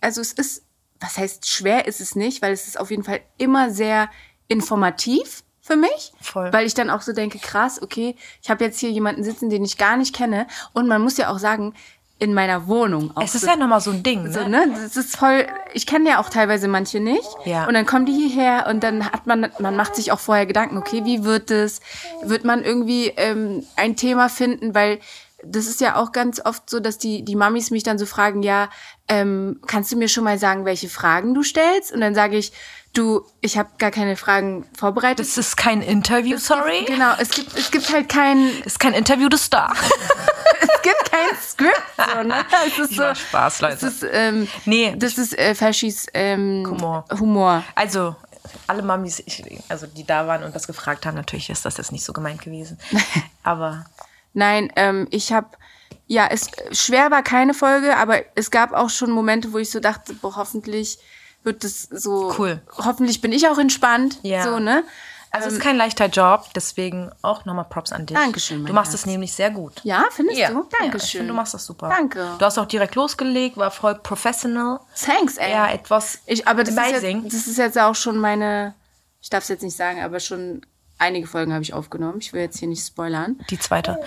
also es ist, was heißt schwer ist es nicht, weil es ist auf jeden Fall immer sehr informativ für mich, Voll. weil ich dann auch so denke, krass, okay, ich habe jetzt hier jemanden sitzen, den ich gar nicht kenne und man muss ja auch sagen, in meiner Wohnung auch es ist so, ja nochmal so ein Ding. so, ne? ne? Das ist voll, ich kenne ja auch teilweise manche nicht. Ja. Und dann kommen die hierher und dann hat man, man macht sich auch vorher Gedanken, okay, wie wird es? Wird man irgendwie ähm, ein Thema finden? Weil das ist ja auch ganz oft so, dass die, die Mamis mich dann so fragen, ja, ähm, kannst du mir schon mal sagen, welche Fragen du stellst? Und dann sage ich, du, ich habe gar keine Fragen vorbereitet. Das ist kein Interview, sorry. Genau, es gibt, es gibt halt kein, Das ist kein Interview des Star. es gibt kein Skript. So, ne? Es ist so, Spaß, Leute. Das ist, ähm, Nee. das ist äh, Faschis ähm, Humor. Humor. Also, alle Mamis, ich, also die da waren und das gefragt haben, natürlich ist das jetzt nicht so gemeint gewesen. Aber Nein, ähm, ich habe, ja, es schwer war keine Folge, aber es gab auch schon Momente, wo ich so dachte, boah, hoffentlich wird das so, Cool. hoffentlich bin ich auch entspannt, Ja. so ne. also es ist kein leichter Job, deswegen auch nochmal Props an dich. Dankeschön, Du machst es nämlich sehr gut. Ja, findest du? Ja, ich Dankeschön. finde, du machst das super. Danke. Du hast auch direkt losgelegt, war voll professional. Thanks, ey. Ja, etwas ich, aber das ist, jetzt, das ist jetzt auch schon meine, ich darf es jetzt nicht sagen, aber schon einige Folgen habe ich aufgenommen. Ich will jetzt hier nicht spoilern. Die zweite.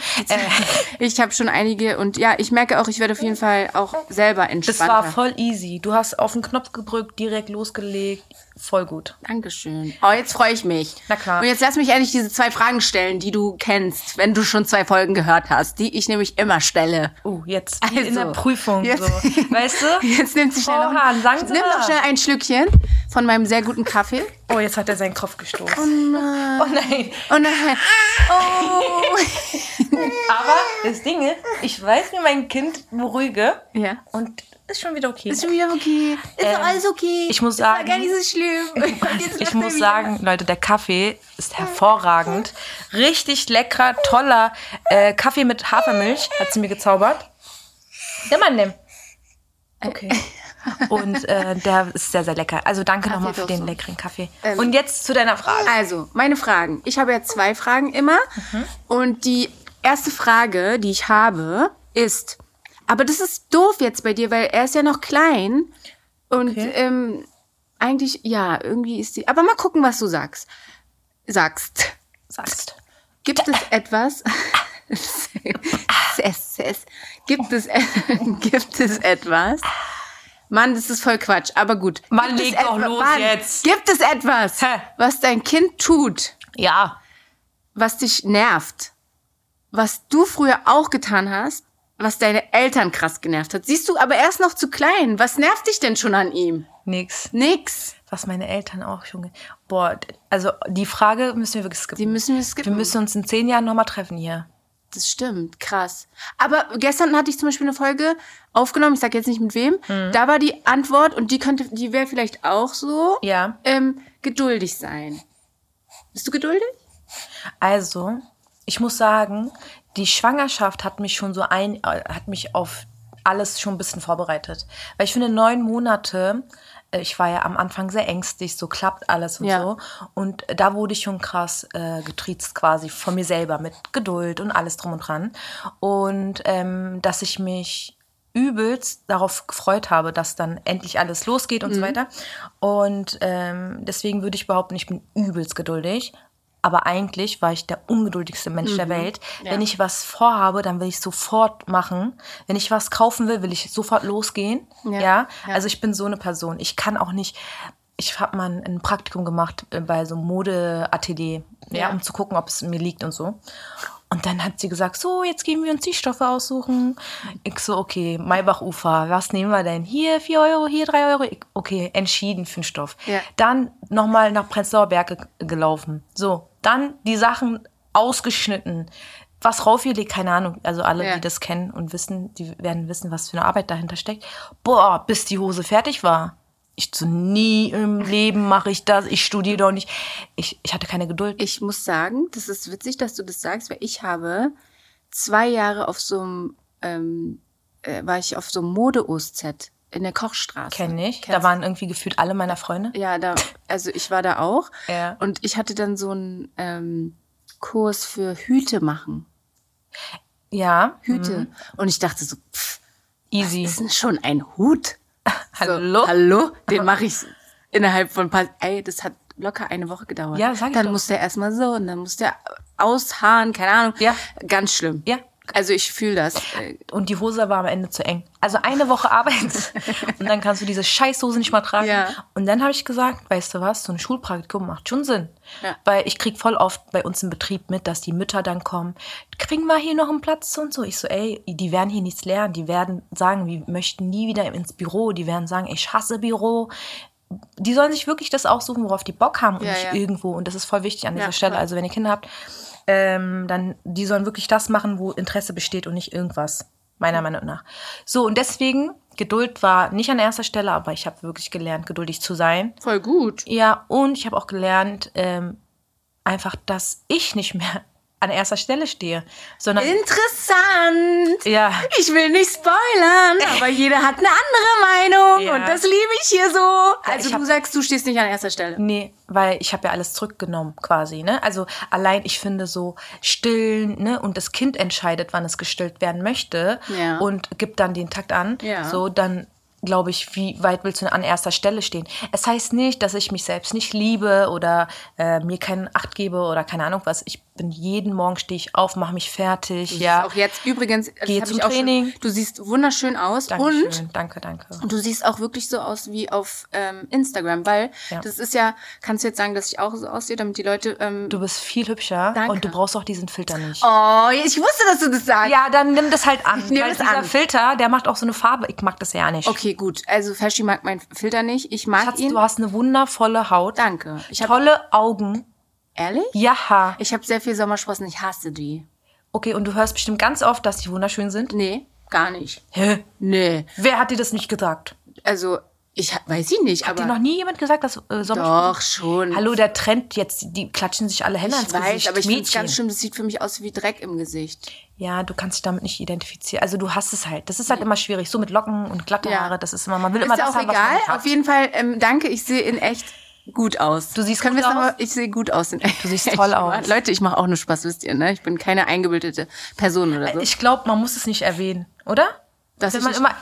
Ich habe schon einige und ja, ich merke auch, ich werde auf jeden Fall auch selber Das entspannter. war voll easy. Du hast auf den Knopf gedrückt, direkt losgelegt. Voll gut. Dankeschön. Oh, jetzt freue ich mich. Na klar. Und jetzt lass mich endlich diese zwei Fragen stellen, die du kennst, wenn du schon zwei Folgen gehört hast, die ich nämlich immer stelle. Oh, jetzt wie in der Also, Prüfung. jetzt- So. Weißt du? Jetzt nimmt sie schnell Frau noch, Hahn, sagen Sie nimm noch schnell ein Schlückchen von meinem sehr guten Kaffee. Oh, jetzt hat er seinen Kopf gestoßen. Oh nein. Oh nein. Und dann, oh. Aber das Ding ist, ich weiß, wie mein Kind beruhige. ja. Und ist schon wieder okay. Ist schon wieder okay. Ist Ähm, doch alles okay. ich muss Ist sagen- gar nicht so schlimm. Ich muss sagen, Leute, der Kaffee ist hervorragend. Richtig lecker, toller äh, Kaffee mit Hafermilch hat sie mir gezaubert. Der Mann nimm. Okay. Und äh, der ist sehr, sehr lecker. Also danke nochmal für den leckeren Kaffee. Ähm, Und jetzt zu deiner Frage. Also, meine Fragen. Ich habe ja zwei Fragen immer. Mhm. Und die erste Frage, die ich habe, ist, aber das ist doof jetzt bei dir, weil er ist ja noch klein. Und Okay. ähm, eigentlich, ja, irgendwie ist die. Aber mal gucken, was du sagst. Sagst. Sagst. Gibt es etwas? es, es, gibt, es, gibt es etwas? Mann, das ist voll Quatsch, aber gut. Mann, leg doch los Mann, jetzt. Gibt es etwas, Hä? was dein Kind tut, Ja. was dich nervt? Was du früher auch getan hast, was deine Eltern krass genervt hat? Siehst du, aber er ist noch zu klein. Was nervt dich denn schon an ihm? Nix. Nix. Was meine Eltern auch schon. Boah, also die Frage müssen wir wirklich skippen. Die müssen wir skippen. wir müssen uns in zehn Jahren nochmal treffen hier. Das stimmt, krass. Aber gestern hatte ich zum Beispiel eine Folge aufgenommen, ich sage jetzt nicht mit wem. Mhm. Da war die Antwort und die könnte, die wäre vielleicht auch so. Ja. Ähm, geduldig sein. Bist du geduldig? Also, ich muss sagen, die Schwangerschaft hat mich schon so ein, äh, hat mich auf alles schon ein bisschen vorbereitet. Weil ich finde, neun Monate, ich war ja am Anfang sehr ängstlich, so klappt alles und Ja. so. Und da wurde ich schon krass äh, getriezt quasi von mir selber mit Geduld und alles drum und dran. Und ähm, dass ich mich übelst darauf gefreut habe, dass dann endlich alles losgeht und so weiter. Und ähm, deswegen würde ich behaupten, ich bin übelst geduldig. Aber eigentlich war ich der ungeduldigste Mensch der Welt. Wenn ich was vorhabe, dann will ich sofort machen. Wenn ich was kaufen will, will ich sofort losgehen. Ja. Ja. Ja. Also ich bin so eine Person. Ich kann auch nicht. Ich habe mal ein Praktikum gemacht bei so einem Modeatelier, ja. Ja. um zu gucken, ob es mir liegt und so. Und dann hat sie gesagt, so, jetzt gehen wir uns die Stoffe aussuchen. Ich so, okay, Maybach-Ufer, was nehmen wir denn? Hier 4 Euro, hier 3 Euro. Ich, okay, entschieden für den Stoff. Ja. Dann nochmal nach Prenzlauer Berge ge- gelaufen. So, dann die Sachen ausgeschnitten. Was liegt, keine Ahnung. Also alle, Ja. die das kennen und wissen, die werden wissen, was für eine Arbeit dahinter steckt. Boah, bis die Hose fertig war. Ich so, nie im Leben mache ich das. Ich studiere doch nicht. Ich, ich hatte keine Geduld. Ich muss sagen, das ist witzig, dass du das sagst, weil ich habe zwei Jahre auf so einem, ähm, äh, war ich auf so einem Mode-OZ in der Kochstraße. Kenne ich. Da Kennst- waren irgendwie gefühlt alle meiner Freunde. Ja, da, also ich war da auch. Ja. Und ich hatte dann so einen ähm, Kurs für Hüte machen. Ja. Hüte. Und ich dachte so, pff, Easy. ist denn schon ein Hut? Hallo? So, hallo? Den mache ich innerhalb von ein paar, ey, das hat locker eine Woche gedauert. Ja, sag ich Dann doch. muss der erstmal so und dann muss der aushaaren, keine Ahnung. Ja. Ganz schlimm. Ja. Also ich fühle das. Und die Hose war am Ende zu eng. Also eine Woche Arbeit und dann kannst du diese Scheißhose nicht mal tragen. Ja. Und dann habe ich gesagt, weißt du was, so ein Schulpraktikum macht schon Sinn. Ja. Weil ich krieg voll oft bei uns im Betrieb mit, dass die Mütter dann kommen, kriegen wir hier noch einen Platz und so. Ich so, ey, die werden hier nichts lernen. Die werden sagen, wir möchten nie wieder ins Büro. Die werden sagen, ich hasse Büro. Die sollen sich wirklich das aussuchen, worauf die Bock haben und Ja, nicht ja. irgendwo. Und das ist voll wichtig an dieser Ja, Stelle. voll. Also wenn ihr Kinder habt, ähm, dann die sollen wirklich das machen, wo Interesse besteht und nicht irgendwas, meiner Meinung nach. So, und deswegen, Geduld war nicht an erster Stelle, aber ich habe wirklich gelernt, geduldig zu sein. voll gut. Ja, und ich habe auch gelernt, ähm, einfach, dass ich nicht mehr an erster Stelle stehe, sondern Interessant. ja, Ich will nicht spoilern, aber jeder hat eine andere Meinung Ja. und das liebe ich hier so. Also ich du hab- sagst, du stehst nicht an erster Stelle. Nee, weil ich habe ja alles zurückgenommen quasi, ne? Also allein ich finde so stillen, ne, und das Kind entscheidet, wann es gestillt werden möchte Ja. und gibt dann den Takt an, Ja. so dann glaube ich, wie weit willst du an erster Stelle stehen? Es heißt nicht, dass ich mich selbst nicht liebe oder äh, mir keinen Acht gebe oder keine Ahnung was. Ich bin jeden Morgen stehe ich auf, mache mich fertig, ja. Auch jetzt übrigens, das Geh hab zum ich auch schon- Training. du siehst wunderschön aus Dankeschön, und danke, danke. Und du siehst auch wirklich so aus wie auf ähm, Instagram, weil Ja. das ist ja, kannst du jetzt sagen, dass ich auch so aussehe, damit die Leute. Ähm, Du bist viel hübscher Danke. und du brauchst auch diesen Filter nicht. oh, ich wusste, dass du das sagst. Ja, dann nimm das halt an. nehm weil das dieser an. Filter, der macht auch so eine Farbe. Ich mag das ja nicht. Okay, gut. Also Feschi mag meinen Filter nicht. Ich mag Schatz, ihn. du hast eine wundervolle Haut. Danke. Ich habe Tolle Augen. ehrlich. Ja. Ich habe sehr viel Sommersprossen. Ich hasse die. Okay, und du hörst bestimmt ganz oft, dass die wunderschön sind. Nee, gar nicht. Hä? Nee. Wer hat dir das nicht gesagt? Also ich weiß ich nicht, Hat dir noch nie jemand gesagt, dass äh, Sommersprossen... doch schon. Hallo, der Trend jetzt, die klatschen sich alle Hände Ich ans weiß, Gesicht. aber ich finde es ganz schlimm. Das sieht für mich aus wie Dreck im Gesicht. Ja, du kannst dich damit nicht identifizieren. Also du hast es halt. Das ist halt immer schwierig. So mit Locken und glatte Ja. Haare, das ist immer, man will Ist immer das auch haben, egal. Auf jeden Fall, ähm, danke. Ich sehe in echt gut aus. Du siehst Können gut aus? aber, ich sehe gut aus in echt. Du siehst toll aus. Leute, ich mache auch nur Spaß, wisst ihr, ne? Ich bin keine eingebildete Person oder so. Ich glaube, man muss es nicht erwähnen, oder? Dass wenn, man immer,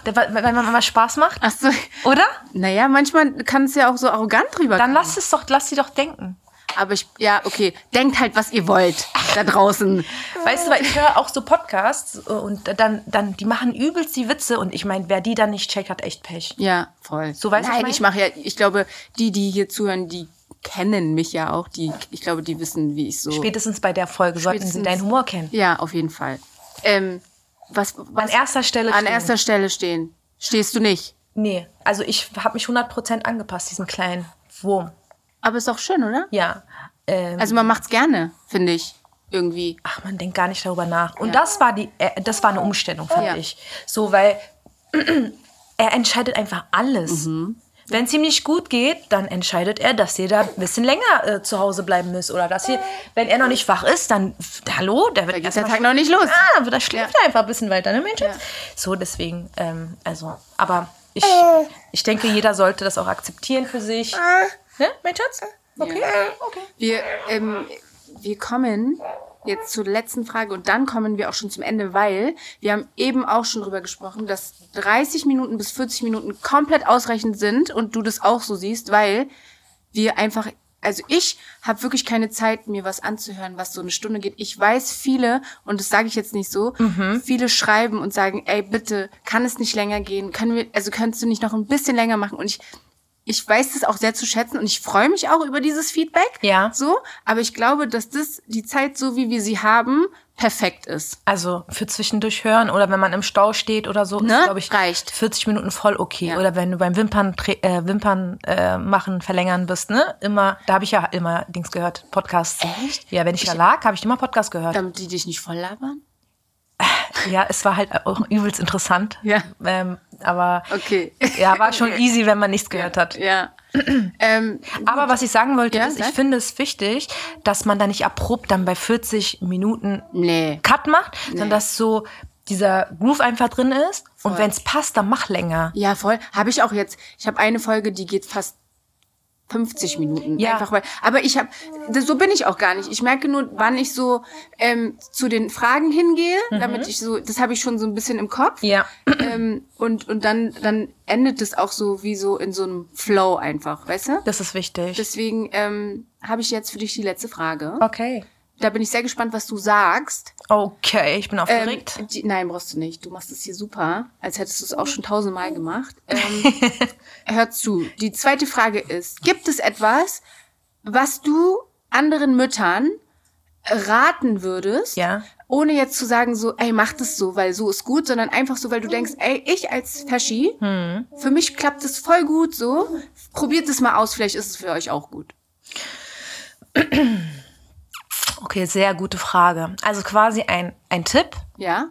wenn man immer Spaß macht, Ach so. oder? Naja, manchmal kann es ja auch so arrogant drüber Dann lass es doch, lass sie doch denken. Aber ich, ja, okay. Denkt halt, was ihr wollt da draußen. Weißt du, weil ich höre auch so Podcasts und dann, dann, die machen übelst die Witze und ich meine, wer die dann nicht checkt, hat echt Pech. Ja, voll. So, weißt du, Nein, ich ich mache ja, ich glaube, die, die hier zuhören, die kennen mich ja auch. Die, ich glaube, die wissen, wie ich so. Spätestens bei der Folge sollten sie deinen Humor kennen. Ja, auf jeden Fall. Ähm, was, An was erster Stelle an stehen. erster Stelle stehen. Stehst du nicht. Nee, also ich habe mich 100% angepasst, diesen kleinen Wurm. Aber ist auch schön, oder? Ja. Ähm, Also man macht's gerne, finde ich. irgendwie. Ach, man denkt gar nicht darüber nach. Und das war die, äh, das war eine Umstellung, fand Ja. ich. So, weil er entscheidet einfach alles. Mhm. Wenn es ihm nicht gut geht, dann entscheidet er, dass ihr da ein bisschen länger äh, zu Hause bleiben müsst. Oder dass ihr, wenn er noch nicht wach ist, dann, hallo, der wird Da geht erst der Tag noch nicht los. Ah, dann wird er schläft er einfach ein bisschen weiter, ne, Mensch? So, deswegen, ähm, also, aber ich, ich denke, jeder sollte das auch akzeptieren für sich. Ne, mein Schatz? Okay, okay. Wir, ähm, wir kommen jetzt zur letzten Frage und dann kommen wir auch schon zum Ende, weil wir haben eben auch schon drüber gesprochen, dass 30 Minuten bis 40 Minuten komplett ausreichend sind und du das auch so siehst, weil wir einfach, also ich habe wirklich keine Zeit, mir was anzuhören, was so eine Stunde geht. Ich weiß viele, und das sage ich jetzt nicht so, viele schreiben und sagen, ey, bitte, kann es nicht länger gehen? Können wir, also könntest du nicht noch ein bisschen länger machen? Und ich, ich weiß das auch sehr zu schätzen und ich freue mich auch über dieses Feedback. Ja. So, aber ich glaube, dass das die Zeit, so wie wir sie haben, perfekt ist. Also für zwischendurch hören oder wenn man im Stau steht oder so, Ne? ist, glaube ich, Reicht. 40 Minuten voll okay. Ja. Oder wenn du beim Wimpern, äh, Wimpern äh, machen, verlängern bist, ne? Immer, da habe ich ja immer Dings gehört, Podcasts. Echt? Ja, wenn ich, da lag, habe ich immer Podcast gehört. Damit die dich nicht voll labern? Ja, es war halt auch übelst interessant. Ja. Ähm, aber Okay. ja, war schon easy, wenn man nichts gehört hat. Ja. ähm, Aber was ich sagen wollte, Ja, ist, ich sag. finde es wichtig, dass man da nicht abrupt dann bei 40 Minuten nee. Cut macht, sondern dass so dieser Groove einfach drin ist. Und wenn es passt, dann mach länger. Ja, voll. Habe ich auch jetzt. Ich habe eine Folge, die geht fast 50 Minuten. Ja. Einfach weil, aber ich habe, so bin ich auch gar nicht. Ich merke nur, wann ich so ähm, zu den Fragen hingehe, damit ich so, das habe ich schon so ein bisschen im Kopf. Mhm. Ja. Ähm, und und dann, dann endet es auch so wie so in so einem Flow einfach, weißt du? Das ist wichtig. Deswegen ähm, habe ich jetzt für dich die letzte Frage. okay. Da bin ich sehr gespannt, was du sagst. Okay, ich bin Ähm, aufgeregt. die, nein, brauchst du nicht. Du machst es hier super, als hättest du es auch schon tausendmal gemacht. Ähm, hör zu. Die zweite Frage ist, gibt es etwas, was du anderen Müttern raten würdest, Ja. ohne jetzt zu sagen so, ey, mach das so, weil so ist gut, sondern einfach so, weil du denkst, ey, ich als Feschi, Hm. für mich klappt es voll gut so, probiert es mal aus, vielleicht ist es für euch auch gut. Okay, sehr gute Frage. Also quasi ein, ein Tipp. Ja.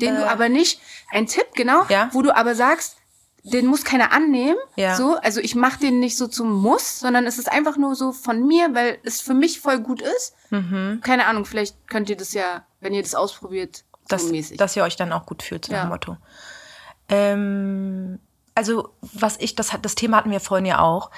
Den du aber nicht, ein Tipp, genau, Äh. Ja. wo du aber sagst, den muss keiner annehmen. Ja. So, also ich mache den nicht so zum Muss, sondern es ist einfach nur so von mir, weil es für mich voll gut ist. Mhm. Keine Ahnung, vielleicht könnt ihr das ja, wenn ihr das ausprobiert, so mäßig. dass ihr euch dann auch gut fühlt, so nach Ja. dem Motto. Ähm, also, was ich, das, hat- das Thema hatten wir vorhin ja auch,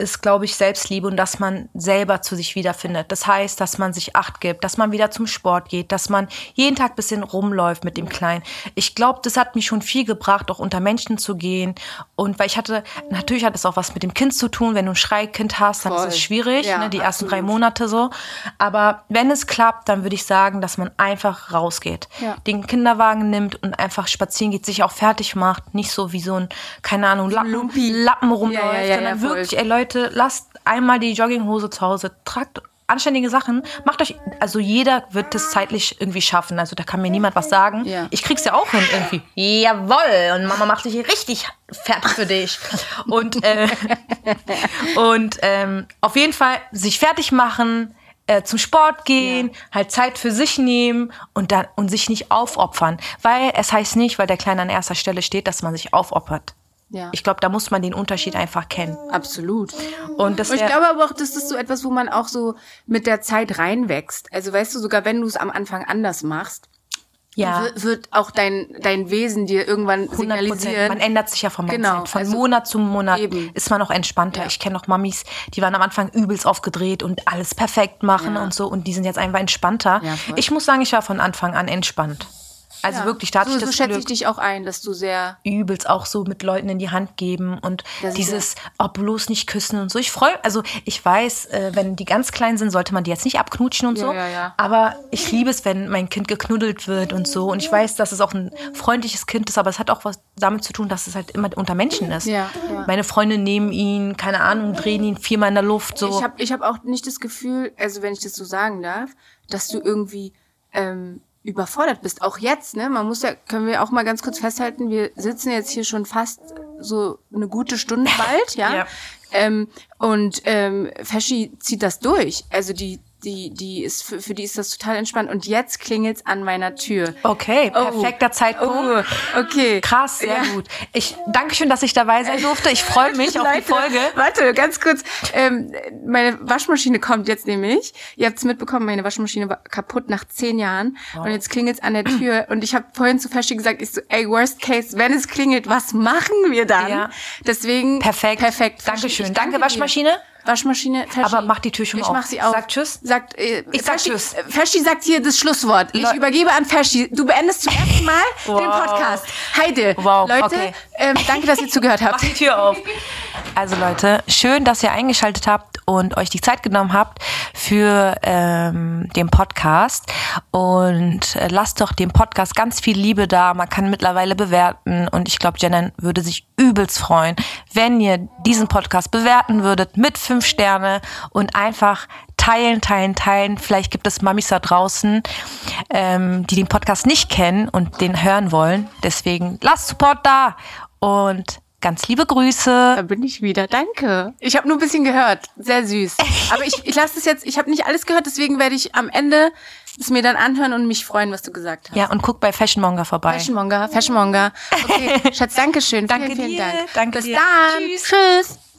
ist, glaube ich, Selbstliebe und dass man selber zu sich wiederfindet. Das heißt, dass man sich Acht gibt, dass man wieder zum Sport geht, dass man jeden Tag ein bisschen rumläuft mit dem Kleinen. Ich glaube, das hat mich schon viel gebracht, auch unter Menschen zu gehen. Und weil ich hatte, natürlich hat es auch was mit dem Kind zu tun. Wenn du ein Schreikind hast, dann Voll. ist es schwierig, Ja, ne, die ersten absolut. drei Monate so. Aber wenn es klappt, dann würde ich sagen, dass man einfach rausgeht. Ja. Den Kinderwagen nimmt und einfach spazieren geht, sich auch fertig macht. Nicht so wie so ein, keine Ahnung, Lappen, Lumpi. Lappen rumläuft, Ja, sondern wirklich, ey Leute, lasst einmal die Jogginghose zu Hause, tragt anständige Sachen, macht euch, also jeder wird das zeitlich irgendwie schaffen, also da kann mir niemand was sagen. Ja. Ich krieg's ja auch hin irgendwie. Jawoll, und Mama macht sich richtig fertig für dich. Und, äh, und ähm, auf jeden Fall sich fertig machen, äh, zum Sport gehen, halt Zeit für sich nehmen und dann und sich nicht aufopfern, weil es heißt nicht, weil der Kleine an erster Stelle steht, dass man sich aufopfert. Ja, Ich glaube, da muss man den Unterschied einfach kennen. absolut. Und das Und ich glaube aber auch, das ist so etwas, wo man auch so mit der Zeit reinwächst. Also weißt du, sogar wenn du es am Anfang anders machst, ja, wi- wird auch dein, dein Wesen dir irgendwann 100 signalisieren. Man ändert sich ja vom Mindset. Genau, Von also Monat zu Monat eben. ist man auch entspannter. Ja. Ich kenne noch Mamis, die waren am Anfang übelst aufgedreht und alles perfekt machen Ja. und so. Und die sind jetzt einfach entspannter. Ich muss sagen, ich war von Anfang an entspannt. Also Ja. wirklich, da hatte so, ich so schätze Glück. ich dich auch ein, dass du sehr übelst auch so mit Leuten in die Hand geben und dieses oh, bloß nicht küssen und so. Ich freue, also ich weiß, äh, wenn die ganz klein sind, sollte man die jetzt nicht abknutschen und Ja, so. ja, ja. Aber ich liebe es, wenn mein Kind geknuddelt wird und so. Und ich weiß, dass es auch ein freundliches Kind ist, aber es hat auch was damit zu tun, dass es halt immer unter Menschen ist. Ja, ja. Meine Freunde nehmen ihn, keine Ahnung, drehen ihn viermal in der Luft. So. Ich habe ich hab auch nicht das Gefühl, also wenn ich das so sagen darf, dass du irgendwie ähm, überfordert bist. Auch jetzt, ne? Man muss ja, können wir auch mal ganz kurz festhalten, wir sitzen jetzt hier schon fast so eine gute Stunde bald, ja. Ja. Ähm, und ähm, Feschi zieht das durch. Also die die, die ist, für, für die ist das total entspannt. Und jetzt klingelt's an meiner Tür. Okay, perfekter Zeitpunkt. Oh, okay. Krass, sehr Ja. gut. Ich danke schön, dass ich dabei sein durfte. Ich freue mich auf die Leute, Folge. Warte, ganz kurz. Ähm, meine Waschmaschine kommt jetzt nämlich. Ihr habt es mitbekommen, meine Waschmaschine war kaputt nach zehn Jahren. Und jetzt klingelt's an der Tür. Und ich habe vorhin zu Feschi gesagt, ich so, ey, worst case, wenn es klingelt, was machen wir dann? Ja. Deswegen Perfekt. Perfekt. Dankeschön. Danke, dir. Waschmaschine. Waschmaschine, Feschi. Aber mach die Tür schon ich auf. mach sie auf. Sag Tschüss. Sagt, äh, Ich sag Feschi, Tschüss. Feschi sagt hier das Schlusswort. Ich Le- übergebe an Feschi. Du beendest zum ersten Mal den Wow. Podcast. Heide. Wow, Leute, okay. ähm, danke, dass ihr zugehört habt. Mach die Tür auf. Also Leute, schön, dass ihr eingeschaltet habt und euch die Zeit genommen habt für ähm, den Podcast. Und äh, lasst doch dem Podcast ganz viel Liebe da. Man kann mittlerweile bewerten. Und ich glaube, Jennen würde sich übelst freuen, wenn ihr diesen Podcast bewerten würdet mit fünf Sterne und einfach teilen, teilen, teilen. Vielleicht gibt es Mamis da draußen, ähm, die den Podcast nicht kennen und den hören wollen. Deswegen lasst Support da und ganz liebe Grüße. Da bin ich wieder. Danke. Ich habe nur ein bisschen gehört. Sehr süß. Aber ich, ich lasse es jetzt, ich habe nicht alles gehört, deswegen werde ich am Ende es mir dann anhören und mich freuen, was du gesagt hast. Ja, und guck bei Fashionmonger vorbei. Fashionmonger, Fashionmonger. Okay, Schatz, danke schön. Danke vielen, vielen dir. Dank. Danke Bis dir. dann. Tschüss. Tschüss.